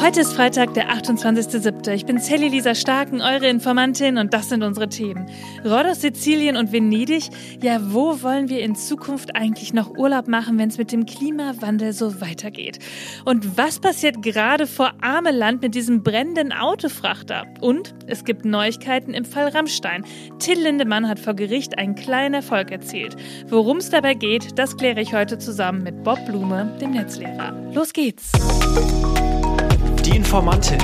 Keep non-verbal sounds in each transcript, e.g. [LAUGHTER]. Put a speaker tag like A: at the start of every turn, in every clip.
A: Heute ist Freitag, der 28.07. Ich bin Sally Lisa Starken, eure Informantin und das sind unsere Themen. Rhodos, Sizilien und Venedig. Ja, wo wollen wir in Zukunft eigentlich noch Urlaub machen, wenn es mit dem Klimawandel so weitergeht? Und was passiert gerade vor Ameland mit diesem brennenden Autofrachter? Und es gibt Neuigkeiten im Fall Rammstein. Till Lindemann hat vor Gericht einen kleinen Erfolg erzielt. Worum es dabei geht, das kläre ich heute zusammen mit Bob Blume, dem Netzlehrer. Los geht's!
B: Die Informantin.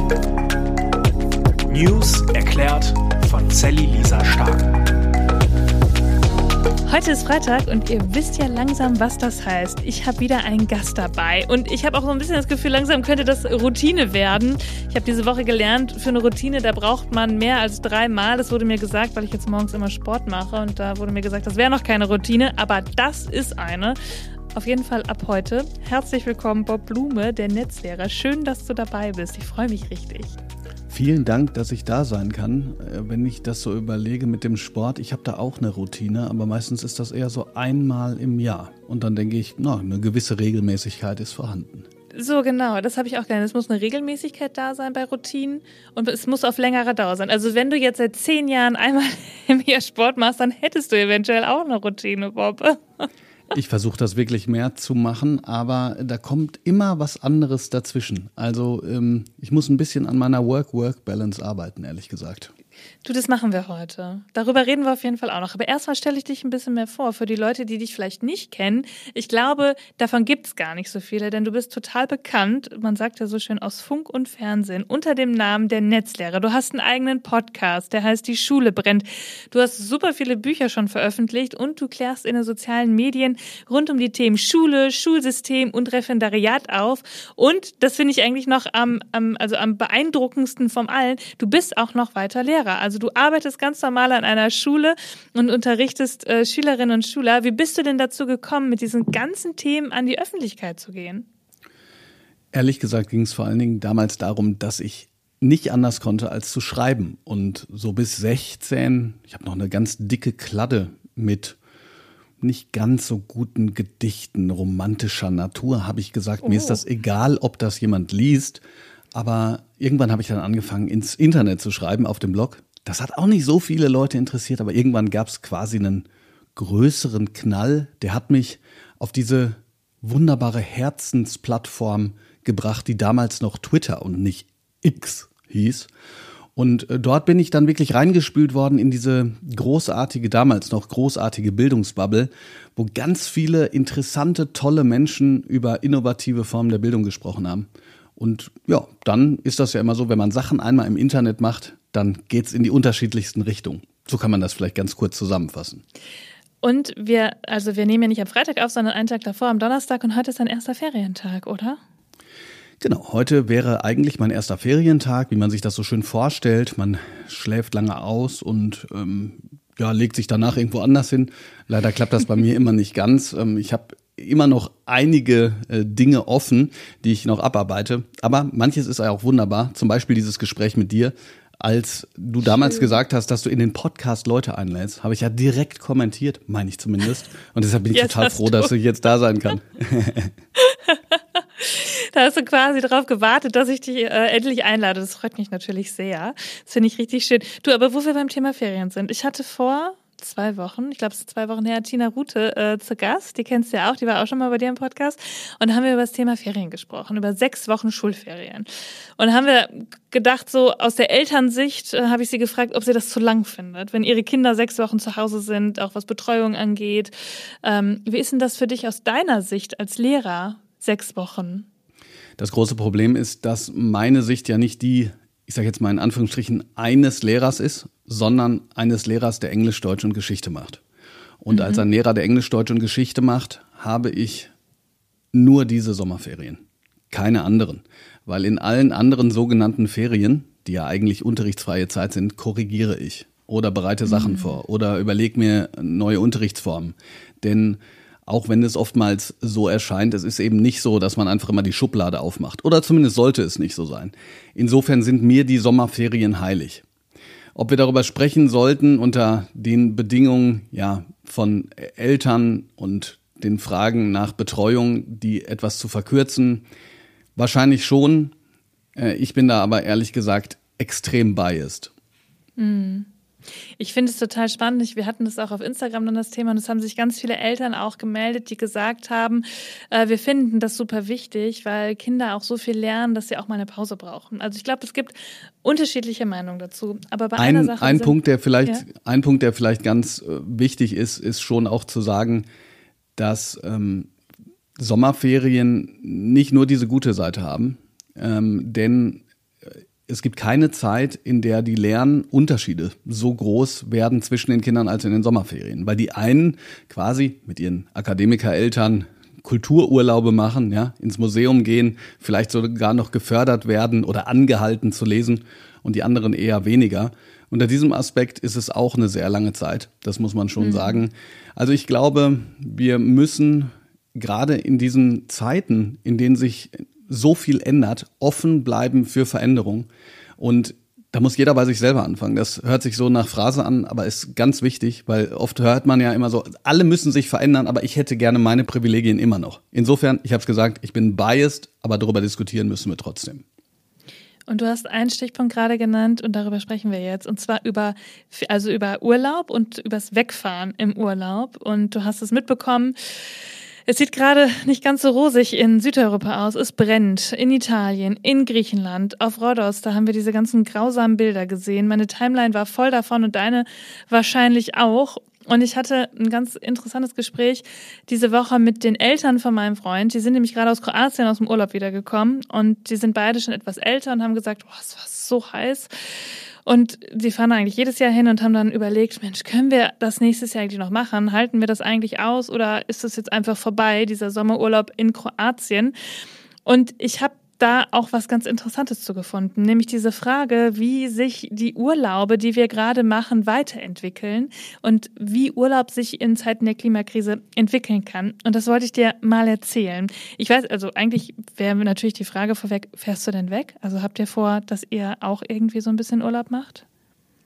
B: News erklärt von Sally Lisa Stark.
A: Heute ist Freitag und ihr wisst ja langsam, was das heißt. Ich habe wieder einen Gast dabei und ich habe auch so ein bisschen das Gefühl, langsam könnte das Routine werden. Ich habe diese Woche gelernt, für eine Routine, da braucht man mehr als dreimal. Das wurde mir gesagt, weil ich jetzt morgens immer Sport mache und da wurde mir gesagt, das wäre noch keine Routine, aber das ist eine. Auf jeden Fall ab heute. Herzlich willkommen, Bob Blume, der Netzlehrer. Schön, dass du dabei bist. Ich freue mich richtig.
C: Vielen Dank, dass ich da sein kann. Äh, wenn ich das so überlege mit dem Sport, ich habe da auch eine Routine, aber meistens ist das eher so einmal im Jahr. Und dann denke ich, na, eine gewisse Regelmäßigkeit ist vorhanden.
A: So, genau, das habe ich auch gelernt. Es muss eine Regelmäßigkeit da sein bei Routinen und es muss auf längere Dauer sein. Also wenn du jetzt seit zehn Jahren einmal [LAUGHS] im Jahr Sport machst, dann hättest du eventuell auch eine Routine, Bob. [LAUGHS]
C: Ich versuche das wirklich mehr zu machen, aber da kommt immer was anderes dazwischen. Also ähm, ich muss ein bisschen an meiner Work-Work-Balance arbeiten, ehrlich gesagt.
A: Du, das machen wir heute. Darüber reden wir auf jeden Fall auch noch. Aber erstmal stelle ich dich ein bisschen mehr vor für die Leute, die dich vielleicht nicht kennen. Ich glaube, davon gibt es gar nicht so viele, denn du bist total bekannt. Man sagt ja so schön aus Funk und Fernsehen unter dem Namen der Netzlehrer. Du hast einen eigenen Podcast, der heißt Die Schule brennt. Du hast super viele Bücher schon veröffentlicht und du klärst in den sozialen Medien rund um die Themen Schule, Schulsystem und Referendariat auf. Und das finde ich eigentlich noch am, am, also am beeindruckendsten vom allen. Du bist auch noch weiter Lehrer. Also du arbeitest ganz normal an einer Schule und unterrichtest äh, Schülerinnen und Schüler. Wie bist du denn dazu gekommen, mit diesen ganzen Themen an die Öffentlichkeit zu gehen?
C: Ehrlich gesagt ging es vor allen Dingen damals darum, dass ich nicht anders konnte als zu schreiben. Und so bis 16, ich habe noch eine ganz dicke Kladde mit nicht ganz so guten Gedichten romantischer Natur, habe ich gesagt, oh. mir ist oh. das egal, ob das jemand liest. Aber irgendwann habe ich dann angefangen, ins Internet zu schreiben auf dem Blog. Das hat auch nicht so viele Leute interessiert, aber irgendwann gab es quasi einen größeren Knall. Der hat mich auf diese wunderbare Herzensplattform gebracht, die damals noch Twitter und nicht X hieß. Und äh, dort bin ich dann wirklich reingespült worden in diese großartige, damals noch großartige Bildungsbubble, wo ganz viele interessante, tolle Menschen über innovative Formen der Bildung gesprochen haben. Und ja, dann ist das ja immer so, wenn man Sachen einmal im Internet macht, dann geht's in die unterschiedlichsten Richtungen. So kann man das vielleicht ganz kurz zusammenfassen.
A: Und wir, also wir nehmen ja nicht am Freitag auf, sondern einen Tag davor, am Donnerstag und heute ist ein erster Ferientag, oder?
C: Genau, heute wäre eigentlich mein erster Ferientag, wie man sich das so schön vorstellt. Man schläft lange aus und ähm, ja, legt sich danach irgendwo anders hin. Leider klappt das bei mir [LAUGHS] immer nicht ganz. Ähm, ich habe immer noch einige äh, Dinge offen, die ich noch abarbeite. Aber manches ist auch wunderbar. Zum Beispiel dieses Gespräch mit dir. Als du damals Schön. gesagt hast, dass du in den Podcast Leute einlädst, habe ich ja direkt kommentiert, meine ich zumindest. Und deshalb bin ich jetzt total froh, du. dass ich jetzt da sein kann. [LAUGHS]
A: da hast du quasi darauf gewartet, dass ich dich äh, endlich einlade. Das freut mich natürlich sehr. Das finde ich richtig schön. Du, aber wo wir beim Thema Ferien sind. Ich hatte vor, zwei Wochen, ich glaube, es ist zwei Wochen her, Tina Rute äh, zu Gast. Die kennst du ja auch, die war auch schon mal bei dir im Podcast. Und da haben wir über das Thema Ferien gesprochen, über sechs Wochen Schulferien. Und haben wir gedacht, so aus der Elternsicht äh, habe ich sie gefragt, ob sie das zu lang findet, wenn ihre Kinder sechs Wochen zu Hause sind, auch was Betreuung angeht. Ähm, wie ist denn das für dich aus deiner Sicht als Lehrer, sechs Wochen?
C: Das große Problem ist, dass meine Sicht ja nicht die ich sage jetzt mal in Anführungsstrichen, eines Lehrers ist, sondern eines Lehrers, der Englisch, Deutsch und Geschichte macht. Und mhm. als ein Lehrer, der Englisch, Deutsch und Geschichte macht, habe ich nur diese Sommerferien, keine anderen. Weil in allen anderen sogenannten Ferien, die ja eigentlich unterrichtsfreie Zeit sind, korrigiere ich oder bereite Sachen mhm. vor oder überlege mir neue Unterrichtsformen. Denn auch wenn es oftmals so erscheint, es ist eben nicht so, dass man einfach immer die Schublade aufmacht. Oder zumindest sollte es nicht so sein. Insofern sind mir die Sommerferien heilig. Ob wir darüber sprechen sollten unter den Bedingungen ja, von Eltern und den Fragen nach Betreuung, die etwas zu verkürzen, wahrscheinlich schon. Äh, ich bin da aber ehrlich gesagt extrem biased.
A: Mhm. Ich finde es total spannend. Wir hatten das auch auf Instagram dann das Thema und es haben sich ganz viele Eltern auch gemeldet, die gesagt haben, äh, wir finden das super wichtig, weil Kinder auch so viel lernen, dass sie auch mal eine Pause brauchen. Also ich glaube, es gibt unterschiedliche Meinungen dazu. Aber bei
C: ein,
A: einer Sache.
C: Ein Punkt, der vielleicht, ja? ein Punkt, der vielleicht ganz äh, wichtig ist, ist schon auch zu sagen, dass ähm, Sommerferien nicht nur diese gute Seite haben, ähm, denn es gibt keine Zeit, in der die Lernunterschiede so groß werden zwischen den Kindern als in den Sommerferien. Weil die einen quasi mit ihren Akademikereltern Kultururlaube machen, ja, ins Museum gehen, vielleicht sogar noch gefördert werden oder angehalten zu lesen und die anderen eher weniger. Unter diesem Aspekt ist es auch eine sehr lange Zeit, das muss man schon mhm. sagen. Also ich glaube, wir müssen gerade in diesen Zeiten, in denen sich so viel ändert, offen bleiben für Veränderung. Und da muss jeder bei sich selber anfangen. Das hört sich so nach Phrase an, aber ist ganz wichtig, weil oft hört man ja immer so, alle müssen sich verändern, aber ich hätte gerne meine Privilegien immer noch. Insofern, ich habe es gesagt, ich bin biased, aber darüber diskutieren müssen wir trotzdem.
A: Und du hast einen Stichpunkt gerade genannt und darüber sprechen wir jetzt. Und zwar über, also über Urlaub und übers Wegfahren im Urlaub. Und du hast es mitbekommen. Es sieht gerade nicht ganz so rosig in Südeuropa aus. Es brennt in Italien, in Griechenland, auf Rhodos. Da haben wir diese ganzen grausamen Bilder gesehen. Meine Timeline war voll davon und deine wahrscheinlich auch. Und ich hatte ein ganz interessantes Gespräch diese Woche mit den Eltern von meinem Freund. Die sind nämlich gerade aus Kroatien aus dem Urlaub wiedergekommen und die sind beide schon etwas älter und haben gesagt, es war so heiß. Und sie fahren eigentlich jedes Jahr hin und haben dann überlegt, Mensch, können wir das nächstes Jahr eigentlich noch machen? Halten wir das eigentlich aus oder ist das jetzt einfach vorbei, dieser Sommerurlaub in Kroatien? Und ich habe da auch was ganz Interessantes zu gefunden, nämlich diese Frage, wie sich die Urlaube, die wir gerade machen, weiterentwickeln und wie Urlaub sich in Zeiten der Klimakrise entwickeln kann. Und das wollte ich dir mal erzählen. Ich weiß, also eigentlich wäre natürlich die Frage vorweg, fährst du denn weg? Also habt ihr vor, dass ihr auch irgendwie so ein bisschen Urlaub macht?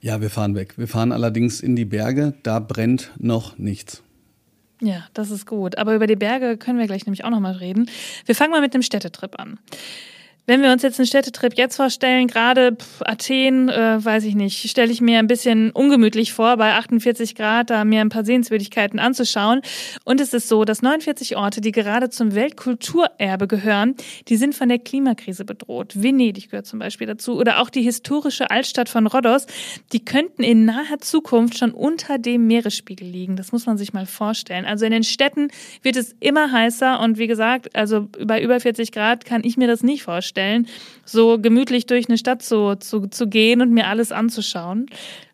C: Ja, wir fahren weg. Wir fahren allerdings in die Berge, da brennt noch nichts.
A: Ja, das ist gut. Aber über die Berge können wir gleich nämlich auch nochmal reden. Wir fangen mal mit dem Städtetrip an. Wenn wir uns jetzt einen Städtetrip jetzt vorstellen, gerade Athen, äh, weiß ich nicht, stelle ich mir ein bisschen ungemütlich vor, bei 48 Grad da mir ein paar Sehenswürdigkeiten anzuschauen. Und es ist so, dass 49 Orte, die gerade zum Weltkulturerbe gehören, die sind von der Klimakrise bedroht. Venedig gehört zum Beispiel dazu oder auch die historische Altstadt von Rhodos, die könnten in naher Zukunft schon unter dem Meeresspiegel liegen. Das muss man sich mal vorstellen. Also in den Städten wird es immer heißer und wie gesagt, also bei über 40 Grad kann ich mir das nicht vorstellen vorstellen, so gemütlich durch eine Stadt zu, zu, zu gehen und mir alles anzuschauen.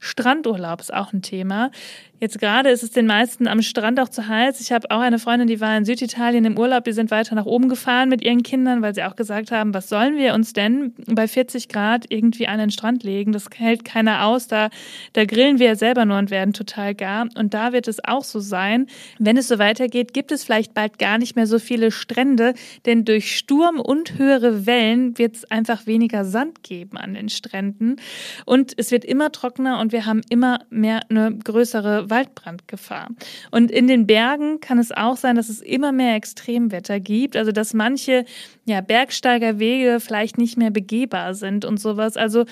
A: Strandurlaub ist auch ein Thema. Jetzt gerade ist es den meisten am Strand auch zu heiß. Ich habe auch eine Freundin, die war in Süditalien im Urlaub, die sind weiter nach oben gefahren mit ihren Kindern, weil sie auch gesagt haben, was sollen wir uns denn bei 40 Grad irgendwie an den Strand legen? Das hält keiner aus. Da, da grillen wir ja selber nur und werden total gar. Und da wird es auch so sein. Wenn es so weitergeht, gibt es vielleicht bald gar nicht mehr so viele Strände, denn durch Sturm und höhere Wellen wird es einfach weniger Sand geben an den Stränden. Und es wird immer trockener und wir haben immer mehr eine größere Waldbrandgefahr. Und in den Bergen kann es auch sein, dass es immer mehr Extremwetter gibt, also dass manche ja, Bergsteigerwege vielleicht nicht mehr begehbar sind und sowas. Also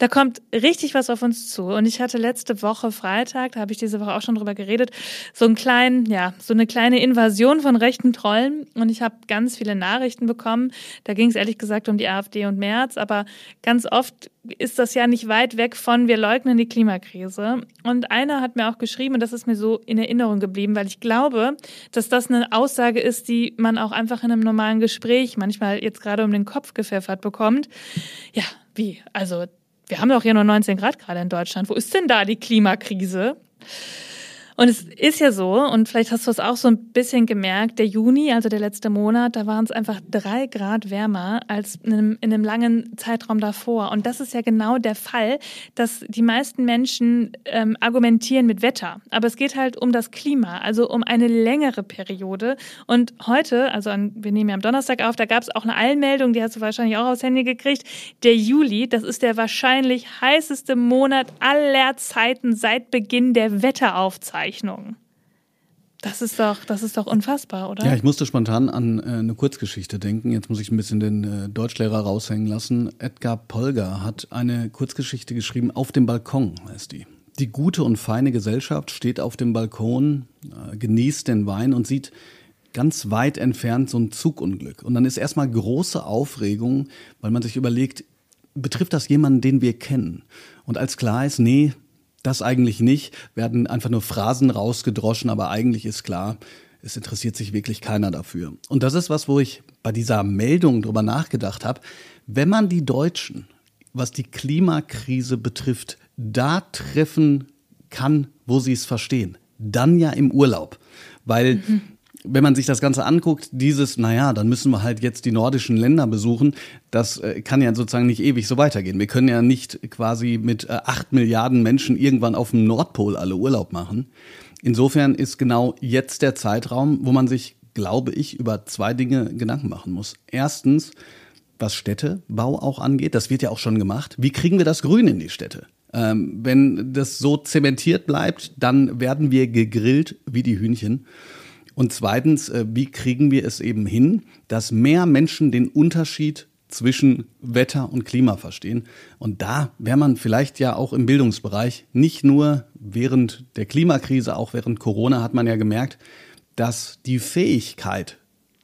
A: da kommt richtig was auf uns zu. Und ich hatte letzte Woche Freitag, da habe ich diese Woche auch schon drüber geredet, so einen kleinen, ja, so eine kleine Invasion von rechten Trollen. Und ich habe ganz viele Nachrichten bekommen. Da ging es ehrlich gesagt um die AfD und März, aber ganz oft ist das ja nicht weit weg von wir leugnen die Klimakrise. Und einer hat mir auch geschrieben, und das ist mir so in Erinnerung geblieben, weil ich glaube, dass das eine Aussage ist, die man auch einfach in einem normalen Gespräch manchmal jetzt gerade um den Kopf gepfeffert bekommt. Ja, wie? Also wir haben doch hier nur 19 Grad gerade in Deutschland. Wo ist denn da die Klimakrise? Und es ist ja so, und vielleicht hast du es auch so ein bisschen gemerkt, der Juni, also der letzte Monat, da waren es einfach drei Grad wärmer als in einem, in einem langen Zeitraum davor. Und das ist ja genau der Fall, dass die meisten Menschen ähm, argumentieren mit Wetter. Aber es geht halt um das Klima, also um eine längere Periode. Und heute, also an, wir nehmen ja am Donnerstag auf, da gab es auch eine Allmeldung, die hast du wahrscheinlich auch aufs Handy gekriegt. Der Juli, das ist der wahrscheinlich heißeste Monat aller Zeiten seit Beginn der Wetteraufzeichnung. Aufzeichnungen. Das ist doch, das ist doch unfassbar, oder?
C: Ja, ich musste spontan an äh, eine Kurzgeschichte denken. Jetzt muss ich ein bisschen den äh, Deutschlehrer raushängen lassen. Edgar Polger hat eine Kurzgeschichte geschrieben, Auf dem Balkon heißt die. Die gute und feine Gesellschaft steht auf dem Balkon, äh, genießt den Wein und sieht ganz weit entfernt so ein Zugunglück. Und dann ist erstmal große Aufregung, weil man sich überlegt, betrifft das jemanden, den wir kennen? Und als klar ist, nee, das eigentlich nicht, werden einfach nur Phrasen rausgedroschen, aber eigentlich ist klar, es interessiert sich wirklich keiner dafür. Und das ist was, wo ich bei dieser Meldung drüber nachgedacht habe. Wenn man die Deutschen, was die Klimakrise betrifft, da treffen kann, wo sie es verstehen, dann ja im Urlaub. Weil mhm wenn man sich das Ganze anguckt, dieses, naja, dann müssen wir halt jetzt die nordischen Länder besuchen, das äh, kann ja sozusagen nicht ewig so weitergehen. Wir können ja nicht quasi mit äh, acht Milliarden Menschen irgendwann auf dem Nordpol alle Urlaub machen. Insofern ist genau jetzt der Zeitraum, wo man sich, glaube ich, über zwei Dinge Gedanken machen muss. Erstens, was Städtebau auch angeht, das wird ja auch schon gemacht. Wie kriegen wir das Grün in die Städte? Ähm, wenn das so zementiert bleibt, dann werden wir gegrillt wie die Hühnchen. Und zweitens, äh, wie kriegen wir es eben hin, dass mehr Menschen den Unterschied zwischen Wetter und Klima verstehen. Und da wäre man vielleicht ja auch im Bildungsbereich, nicht nur während der Klimakrise, auch während Corona hat man ja gemerkt, dass die Fähigkeit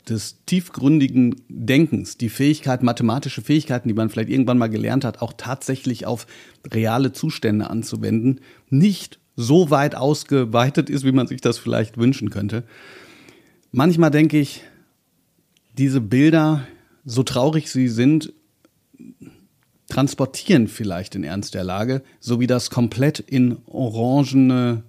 C: des tiefgründigen Denkens, die Fähigkeit, mathematische Fähigkeiten, die man vielleicht irgendwann mal gelernt hat, auch tatsächlich auf reale Zustände anzuwenden, nicht so weit ausgeweitet ist, wie man sich das vielleicht wünschen könnte. Manchmal denke ich, diese Bilder, so traurig sie sind, transportieren vielleicht den Ernst der Lage, so wie das komplett in orangene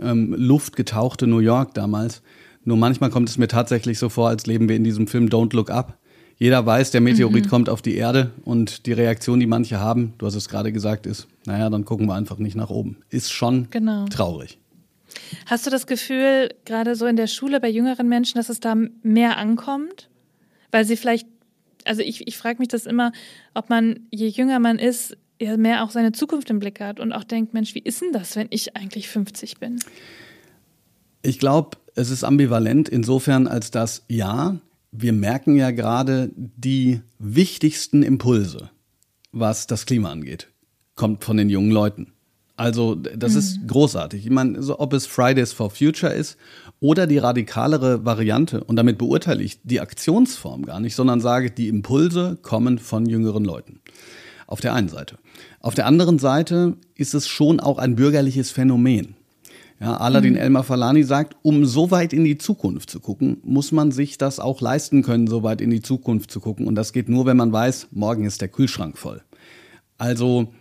C: ähm, Luft getauchte New York damals. Nur manchmal kommt es mir tatsächlich so vor, als leben wir in diesem Film Don't Look Up. Jeder weiß, der Meteorit mhm. kommt auf die Erde und die Reaktion, die manche haben, du hast es gerade gesagt, ist, naja, dann gucken wir einfach nicht nach oben. Ist schon genau. traurig.
A: Hast du das Gefühl, gerade so in der Schule bei jüngeren Menschen, dass es da mehr ankommt? Weil sie vielleicht, also ich, ich frage mich das immer, ob man, je jünger man ist, ja mehr auch seine Zukunft im Blick hat und auch denkt, Mensch, wie ist denn das, wenn ich eigentlich 50 bin?
C: Ich glaube, es ist ambivalent insofern, als dass ja, wir merken ja gerade die wichtigsten Impulse, was das Klima angeht, kommt von den jungen Leuten. Also das mhm. ist großartig. Ich meine, so, ob es Fridays for Future ist oder die radikalere Variante, und damit beurteile ich die Aktionsform gar nicht, sondern sage, die Impulse kommen von jüngeren Leuten. Auf der einen Seite. Auf der anderen Seite ist es schon auch ein bürgerliches Phänomen. Ja, Aladin mhm. Elmar Falani sagt, um so weit in die Zukunft zu gucken, muss man sich das auch leisten können, so weit in die Zukunft zu gucken. Und das geht nur, wenn man weiß, morgen ist der Kühlschrank voll. Also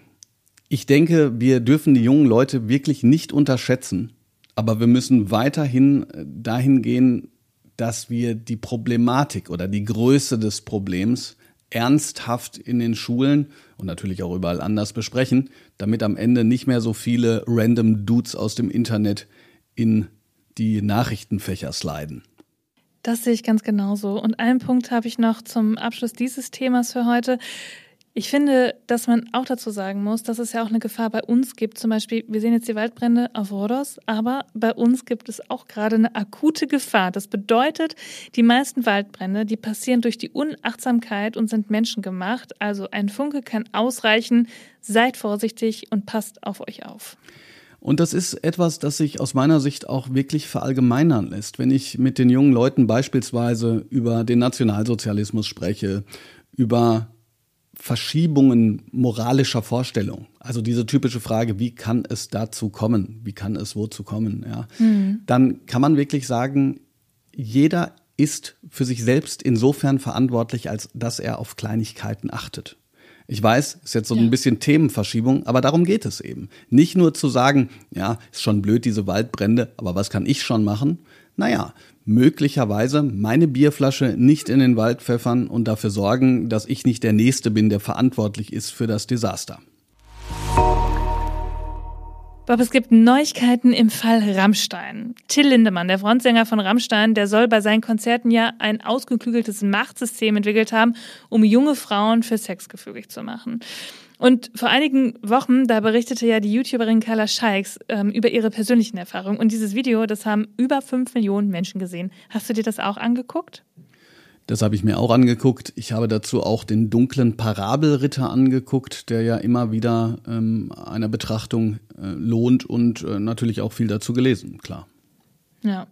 C: ich denke, wir dürfen die jungen Leute wirklich nicht unterschätzen, aber wir müssen weiterhin äh, dahin gehen, dass wir die Problematik oder die Größe des Problems ernsthaft in den Schulen und natürlich auch überall anders besprechen, damit am Ende nicht mehr so viele random Dudes aus dem Internet in die Nachrichtenfächer sliden.
A: Das sehe ich ganz genauso. Und einen Punkt habe ich noch zum Abschluss dieses Themas für heute. Ich finde, dass man auch dazu sagen muss, dass es ja auch eine Gefahr bei uns gibt. Zum Beispiel, wir sehen jetzt die Waldbrände auf Rhodos, aber bei uns gibt es auch gerade eine akute Gefahr. Das bedeutet, die meisten Waldbrände, die passieren durch die Unachtsamkeit und sind menschengemacht. Also ein Funke kann ausreichen. Seid vorsichtig und passt auf euch auf.
C: Und das ist etwas, das sich aus meiner Sicht auch wirklich verallgemeinern lässt. Wenn ich mit den jungen Leuten beispielsweise über den Nationalsozialismus spreche, über Verschiebungen moralischer Vorstellungen. Also diese typische Frage, wie kann es dazu kommen? Wie kann es wozu kommen? Ja. Mhm. Dann kann man wirklich sagen, jeder ist für sich selbst insofern verantwortlich, als dass er auf Kleinigkeiten achtet. Ich weiß, ist jetzt so ja. ein bisschen Themenverschiebung, aber darum geht es eben. Nicht nur zu sagen, ja, ist schon blöd, diese Waldbrände, aber was kann ich schon machen? Naja, möglicherweise meine Bierflasche nicht in den Wald pfeffern und dafür sorgen, dass ich nicht der Nächste bin, der verantwortlich ist für das Desaster.
A: Bob, es gibt Neuigkeiten im Fall Rammstein. Till Lindemann, der Frontsänger von Rammstein, der soll bei seinen Konzerten ja ein ausgeklügeltes Machtsystem entwickelt haben, um junge Frauen für Sex gefügig zu machen. Und vor einigen Wochen, da berichtete ja die YouTuberin Carla Scheiks ähm, über ihre persönlichen Erfahrungen. Und dieses Video, das haben über fünf Millionen Menschen gesehen. Hast du dir das auch angeguckt?
C: Das habe ich mir auch angeguckt. Ich habe dazu auch den dunklen Parabelritter angeguckt, der ja immer wieder ähm, einer Betrachtung äh, lohnt und äh, natürlich auch viel dazu gelesen, klar.
A: Ja.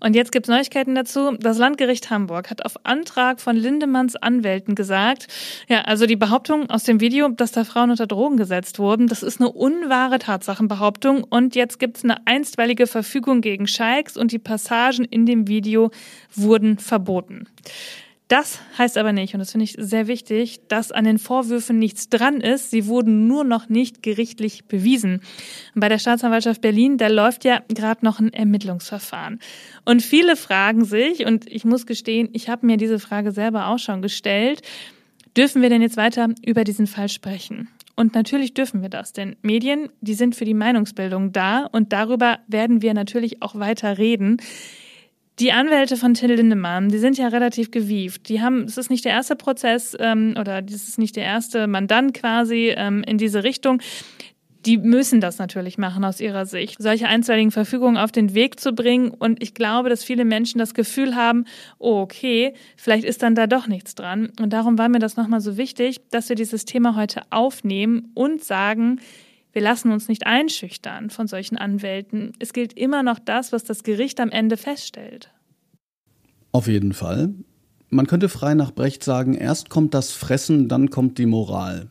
A: Und jetzt gibt es Neuigkeiten dazu. Das Landgericht Hamburg hat auf Antrag von Lindemanns Anwälten gesagt, ja, also die Behauptung aus dem Video, dass da Frauen unter Drogen gesetzt wurden, das ist eine unwahre Tatsachenbehauptung. Und jetzt gibt es eine einstweilige Verfügung gegen Scheiks und die Passagen in dem Video wurden verboten. Das heißt aber nicht, und das finde ich sehr wichtig, dass an den Vorwürfen nichts dran ist. Sie wurden nur noch nicht gerichtlich bewiesen. bei der Staatsanwaltschaft Berlin, da läuft ja gerade noch ein Ermittlungsverfahren. Und viele fragen sich, und ich muss gestehen, ich habe mir diese Frage selber auch schon gestellt, dürfen wir denn jetzt weiter über diesen Fall sprechen? Und natürlich dürfen wir das, denn Medien, die sind für die Meinungsbildung da und darüber werden wir natürlich auch weiter reden. Die Anwälte von Till Lindemann, die sind ja relativ gewieft. Die haben, es ist nicht der erste Prozess ähm, oder das ist nicht der erste Mandant quasi ähm, in diese Richtung. Die müssen das natürlich machen aus ihrer Sicht, solche einstweiligen Verfügungen auf den Weg zu bringen. Und ich glaube, dass viele Menschen das Gefühl haben, oh, okay, vielleicht ist dann da doch nichts dran. Und darum war mir das nochmal so wichtig, dass wir dieses Thema heute aufnehmen und sagen, wir lassen uns nicht einschüchtern von solchen Anwälten. Es gilt immer noch das, was das Gericht am Ende feststellt.
C: Auf jeden Fall. Man könnte frei nach Brecht sagen, erst kommt das Fressen, dann kommt die Moral.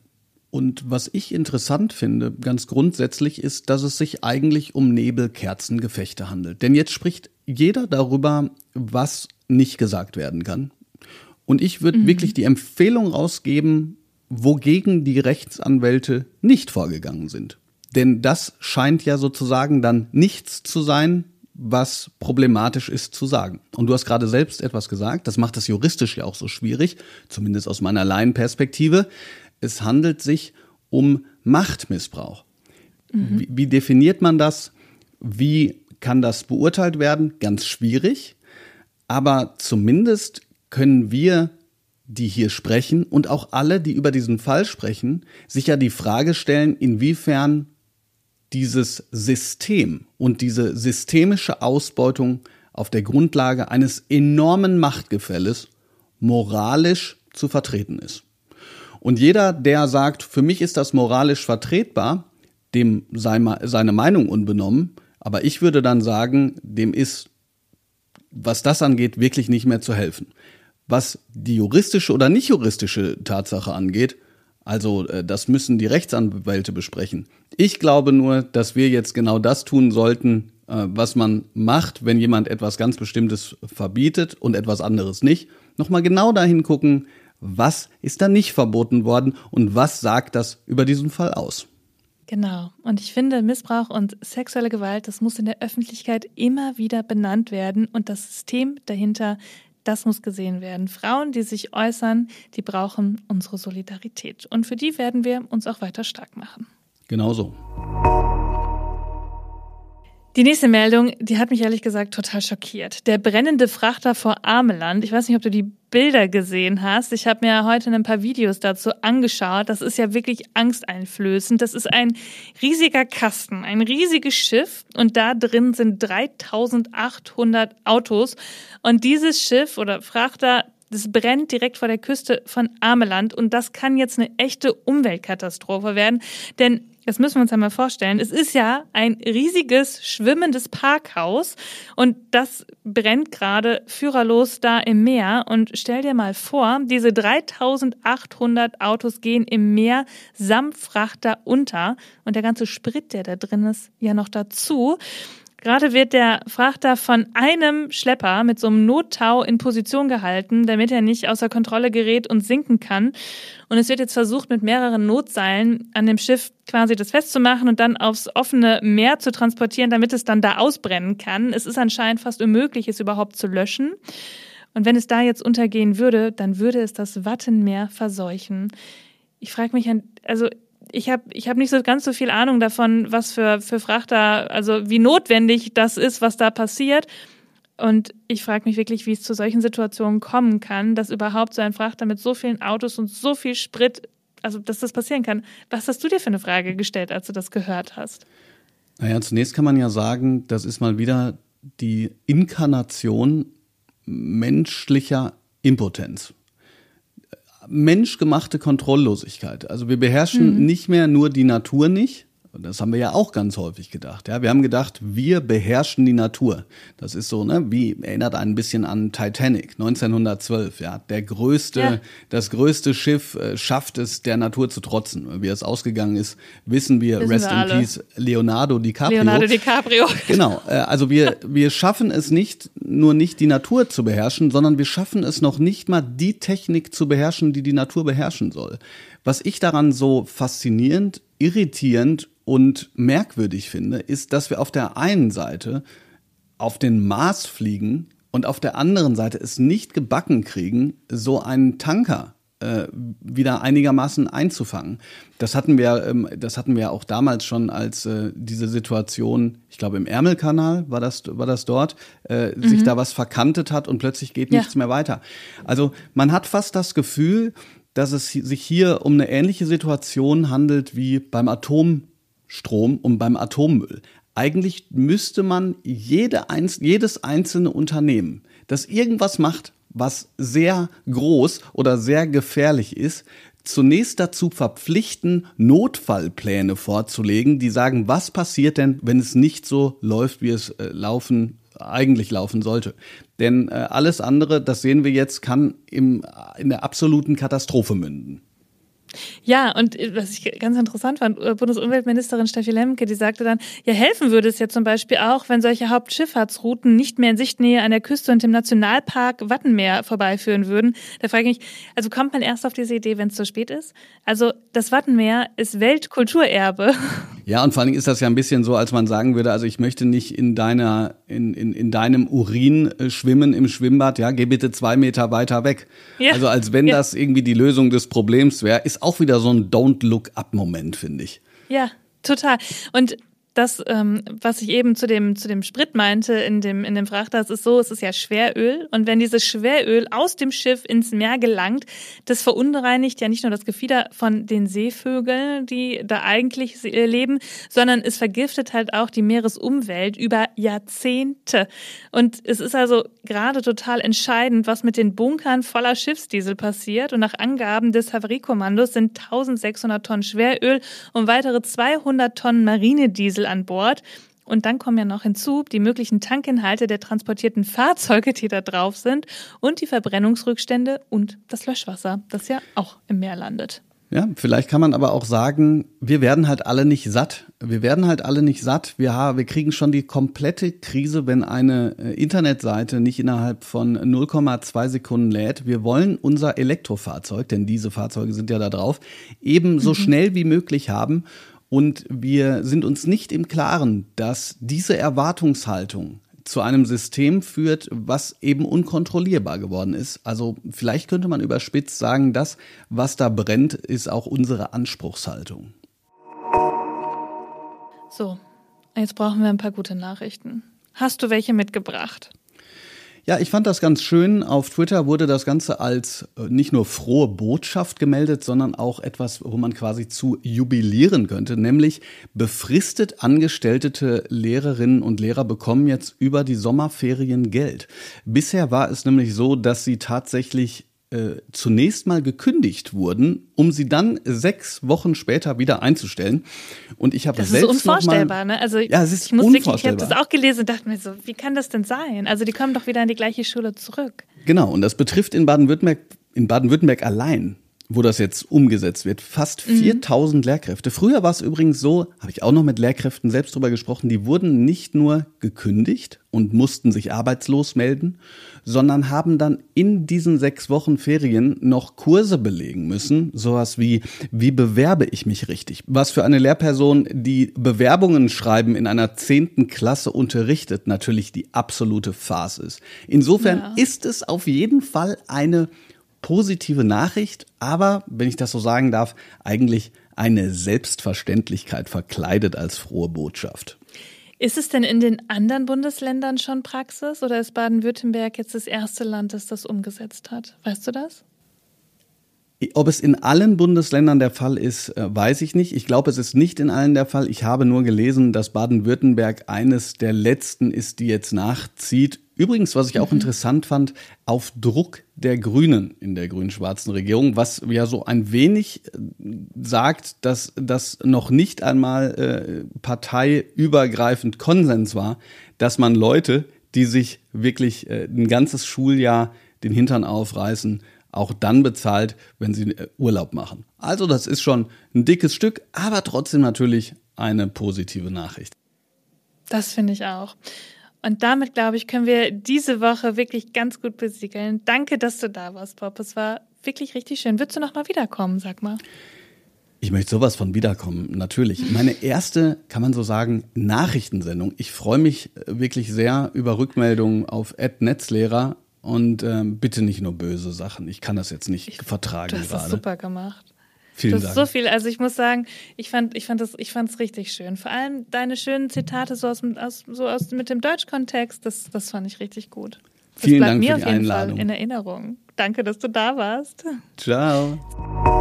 C: Und was ich interessant finde, ganz grundsätzlich, ist, dass es sich eigentlich um Nebelkerzengefechte handelt. Denn jetzt spricht jeder darüber, was nicht gesagt werden kann. Und ich würde mhm. wirklich die Empfehlung rausgeben, wogegen die Rechtsanwälte nicht vorgegangen sind. Denn das scheint ja sozusagen dann nichts zu sein, was problematisch ist zu sagen. Und du hast gerade selbst etwas gesagt, das macht das juristisch ja auch so schwierig, zumindest aus meiner Laienperspektive. Es handelt sich um Machtmissbrauch. Mhm. Wie, wie definiert man das? Wie kann das beurteilt werden? Ganz schwierig. Aber zumindest können wir die hier sprechen und auch alle, die über diesen Fall sprechen, sich ja die Frage stellen, inwiefern dieses System und diese systemische Ausbeutung auf der Grundlage eines enormen Machtgefälles moralisch zu vertreten ist. Und jeder, der sagt, für mich ist das moralisch vertretbar, dem sei seine Meinung unbenommen, aber ich würde dann sagen, dem ist, was das angeht, wirklich nicht mehr zu helfen. Was die juristische oder nicht juristische Tatsache angeht, also äh, das müssen die Rechtsanwälte besprechen. Ich glaube nur, dass wir jetzt genau das tun sollten, äh, was man macht, wenn jemand etwas ganz Bestimmtes verbietet und etwas anderes nicht. Nochmal genau dahin gucken, was ist da nicht verboten worden und was sagt das über diesen Fall aus.
A: Genau. Und ich finde, Missbrauch und sexuelle Gewalt, das muss in der Öffentlichkeit immer wieder benannt werden und das System dahinter das muss gesehen werden. Frauen, die sich äußern, die brauchen unsere Solidarität. Und für die werden wir uns auch weiter stark machen.
C: Genauso.
A: Die nächste Meldung, die hat mich ehrlich gesagt total schockiert. Der brennende Frachter vor Ameland. Ich weiß nicht, ob du die Bilder gesehen hast. Ich habe mir heute ein paar Videos dazu angeschaut. Das ist ja wirklich angsteinflößend. Das ist ein riesiger Kasten, ein riesiges Schiff und da drin sind 3800 Autos. Und dieses Schiff oder Frachter, das brennt direkt vor der Küste von Ameland und das kann jetzt eine echte Umweltkatastrophe werden, denn das müssen wir uns einmal vorstellen. Es ist ja ein riesiges schwimmendes Parkhaus und das brennt gerade führerlos da im Meer. Und stell dir mal vor, diese 3800 Autos gehen im Meer samt Frachter unter und der ganze Sprit, der da drin ist, ja noch dazu. Gerade wird der Frachter von einem Schlepper mit so einem Nottau in Position gehalten, damit er nicht außer Kontrolle gerät und sinken kann. Und es wird jetzt versucht, mit mehreren Notseilen an dem Schiff quasi das festzumachen und dann aufs offene Meer zu transportieren, damit es dann da ausbrennen kann. Es ist anscheinend fast unmöglich, es überhaupt zu löschen. Und wenn es da jetzt untergehen würde, dann würde es das Wattenmeer verseuchen. Ich frage mich, also ich habe ich hab nicht so ganz so viel Ahnung davon, was für, für Frachter, also wie notwendig das ist, was da passiert. Und ich frage mich wirklich, wie es zu solchen Situationen kommen kann, dass überhaupt so ein Frachter mit so vielen Autos und so viel Sprit also dass das passieren kann. Was hast du dir für eine Frage gestellt, als du das gehört hast?
C: Naja, zunächst kann man ja sagen, das ist mal wieder die Inkarnation menschlicher Impotenz. Menschgemachte Kontrolllosigkeit. Also wir beherrschen mhm. nicht mehr nur die Natur nicht, das haben wir ja auch ganz häufig gedacht. Ja, wir haben gedacht, wir beherrschen die Natur. Das ist so, ne, wie erinnert ein bisschen an Titanic 1912. Ja, der größte, ja. das größte Schiff äh, schafft es, der Natur zu trotzen. Wie es ausgegangen ist, wissen wir. Wissen Rest wir in Peace, Leonardo DiCaprio.
A: Leonardo DiCaprio. [LAUGHS]
C: Genau. Äh, also wir wir schaffen es nicht, nur nicht die Natur zu beherrschen, sondern wir schaffen es noch nicht mal die Technik zu beherrschen, die die Natur beherrschen soll. Was ich daran so faszinierend, irritierend und merkwürdig finde, ist, dass wir auf der einen Seite auf den Mars fliegen und auf der anderen Seite es nicht gebacken kriegen, so einen Tanker äh, wieder einigermaßen einzufangen. Das hatten wir, ähm, das hatten wir auch damals schon, als äh, diese Situation, ich glaube im Ärmelkanal war das, war das dort, äh, mhm. sich da was verkantet hat und plötzlich geht ja. nichts mehr weiter. Also man hat fast das Gefühl, dass es sich hier um eine ähnliche Situation handelt wie beim Atom Strom und beim Atommüll. Eigentlich müsste man jede, jedes einzelne Unternehmen, das irgendwas macht, was sehr groß oder sehr gefährlich ist, zunächst dazu verpflichten, Notfallpläne vorzulegen, die sagen, was passiert denn, wenn es nicht so läuft, wie es äh, laufen eigentlich laufen sollte. Denn äh, alles andere, das sehen wir jetzt, kann im, in der absoluten Katastrophe münden.
A: Ja, und äh, was ich ganz interessant fand, äh, Bundesumweltministerin Steffi Lemke, die sagte dann, ja, helfen würde es ja zum Beispiel auch, wenn solche Hauptschifffahrtsrouten nicht mehr in Sichtnähe an der Küste und im Nationalpark Wattenmeer vorbeiführen würden. Da frage ich mich, also kommt man erst auf diese Idee, wenn es zu spät ist? Also das Wattenmeer ist Weltkulturerbe.
C: Ja, und vor allen Dingen ist das ja ein bisschen so, als man sagen würde, also ich möchte nicht in deiner, in, in, in deinem Urin äh, schwimmen im Schwimmbad, ja, geh bitte zwei Meter weiter weg. Ja. Also als wenn ja. das irgendwie die Lösung des Problems wäre, ist auch wieder so ein Don't Look Up-Moment, finde ich.
A: Ja, total. Und das, ähm, was ich eben zu dem, zu dem Sprit meinte in dem, in dem Frachter, es ist so, es ist ja Schweröl. Und wenn dieses Schweröl aus dem Schiff ins Meer gelangt, das verunreinigt ja nicht nur das Gefieder von den Seevögeln, die da eigentlich leben, sondern es vergiftet halt auch die Meeresumwelt über Jahrzehnte. Und es ist also gerade total entscheidend, was mit den Bunkern voller Schiffsdiesel passiert. Und nach Angaben des Havariekommandos sind 1600 Tonnen Schweröl und weitere 200 Tonnen Marinediesel an Bord. Und dann kommen ja noch hinzu die möglichen Tankinhalte der transportierten Fahrzeuge, die da drauf sind, und die Verbrennungsrückstände und das Löschwasser, das ja auch im Meer landet.
C: Ja, vielleicht kann man aber auch sagen, wir werden halt alle nicht satt. Wir werden halt alle nicht satt. Wir, haben, wir kriegen schon die komplette Krise, wenn eine äh, Internetseite nicht innerhalb von 0,2 Sekunden lädt. Wir wollen unser Elektrofahrzeug, denn diese Fahrzeuge sind ja da drauf, eben so mhm. schnell wie möglich haben. Und wir sind uns nicht im Klaren, dass diese Erwartungshaltung zu einem System führt, was eben unkontrollierbar geworden ist. Also vielleicht könnte man überspitzt sagen, das, was da brennt, ist auch unsere Anspruchshaltung.
A: So, jetzt brauchen wir ein paar gute Nachrichten. Hast du welche mitgebracht?
C: Ja, ich fand das ganz schön. Auf Twitter wurde das Ganze als äh, nicht nur frohe Botschaft gemeldet, sondern auch etwas, wo man quasi zu jubilieren könnte, nämlich befristet angestellte Lehrerinnen und Lehrer bekommen jetzt über die Sommerferien Geld. Bisher war es nämlich so, dass sie tatsächlich äh, zunächst mal gekündigt wurden, um sie dann sechs Wochen später wieder einzustellen. Und ich habe selbst
A: Das ist unvorstellbar,
C: mal,
A: ne? Also
C: ja, es ist
A: ich muss unvorstellbar. Wirklich, ich habe das auch gelesen und dachte mir so, wie kann das denn sein? Also die kommen doch wieder in die gleiche Schule zurück.
C: Genau, und das betrifft in Baden-Württemberg in Baden-Württemberg allein wo das jetzt umgesetzt wird. Fast 4000 mhm. Lehrkräfte. Früher war es übrigens so, habe ich auch noch mit Lehrkräften selbst drüber gesprochen, die wurden nicht nur gekündigt und mussten sich arbeitslos melden, sondern haben dann in diesen sechs Wochen Ferien noch Kurse belegen müssen. Sowas wie, wie bewerbe ich mich richtig? Was für eine Lehrperson, die Bewerbungen schreiben in einer zehnten Klasse unterrichtet, natürlich die absolute Farce ist. Insofern ja. ist es auf jeden Fall eine positive Nachricht, aber, wenn ich das so sagen darf, eigentlich eine Selbstverständlichkeit verkleidet als frohe Botschaft.
A: Ist es denn in den anderen Bundesländern schon Praxis oder ist Baden-Württemberg jetzt das erste Land, das das umgesetzt hat? Weißt du das?
C: Ob es in allen Bundesländern der Fall ist, äh, weiß ich nicht. Ich glaube, es ist nicht in allen der Fall. Ich habe nur gelesen, dass Baden-Württemberg eines der letzten ist, die jetzt nachzieht. Übrigens, was ich auch mhm. interessant fand, auf Druck der Grünen in der grün-schwarzen Regierung, was ja so ein wenig äh, sagt, dass das noch nicht einmal äh, parteiübergreifend Konsens war, dass man Leute, die sich wirklich äh, ein ganzes Schuljahr den Hintern aufreißen, auch dann bezahlt, wenn sie äh, Urlaub machen. Also das ist schon ein dickes Stück, aber trotzdem natürlich eine positive Nachricht.
A: Das finde ich auch. Und damit, glaube ich, können wir diese Woche wirklich ganz gut besiegeln. Danke, dass du da warst, Bob. Es war wirklich richtig schön. Würdest du noch mal wiederkommen, sag mal?
C: Ich möchte sowas von wiederkommen, natürlich. Meine erste, kann man so sagen, Nachrichtensendung. Ich freue mich äh, wirklich sehr über Rückmeldungen auf Netzlehrer und ähm, bitte nicht nur böse Sachen. Ich kann das jetzt nicht ich, vertragen
A: du hast
C: gerade.
A: Das super gemacht.
C: Vielen
A: das
C: Dank.
A: ist so viel. Also ich muss sagen, ich fand, ich fand das, ich fand es richtig schön. Vor allem deine schönen Zitate so aus, aus, so aus mit dem Deutschkontext, das, das fand ich richtig gut.
C: Das Vielen
A: bleibt
C: Dank
A: mir
C: für
A: auf
C: die
A: jeden
C: Einladung.
A: Fall in Erinnerung. Danke, dass du da warst.
C: Ciao.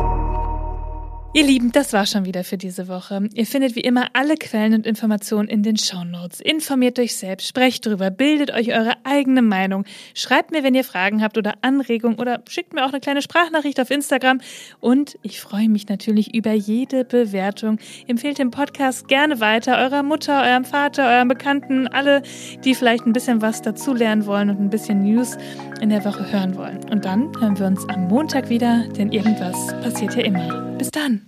A: Ihr Lieben, das war schon wieder für diese Woche. Ihr findet wie immer alle Quellen und Informationen in den Shownotes. Informiert euch selbst, sprecht drüber, bildet euch eure eigene Meinung. Schreibt mir, wenn ihr Fragen habt oder Anregungen oder schickt mir auch eine kleine Sprachnachricht auf Instagram. Und ich freue mich natürlich über jede Bewertung. Empfehlt den Podcast gerne weiter eurer Mutter, eurem Vater, eurem Bekannten, alle, die vielleicht ein bisschen was dazulernen wollen und ein bisschen News in der Woche hören wollen. Und dann hören wir uns am Montag wieder, denn irgendwas passiert ja immer. Bis dann.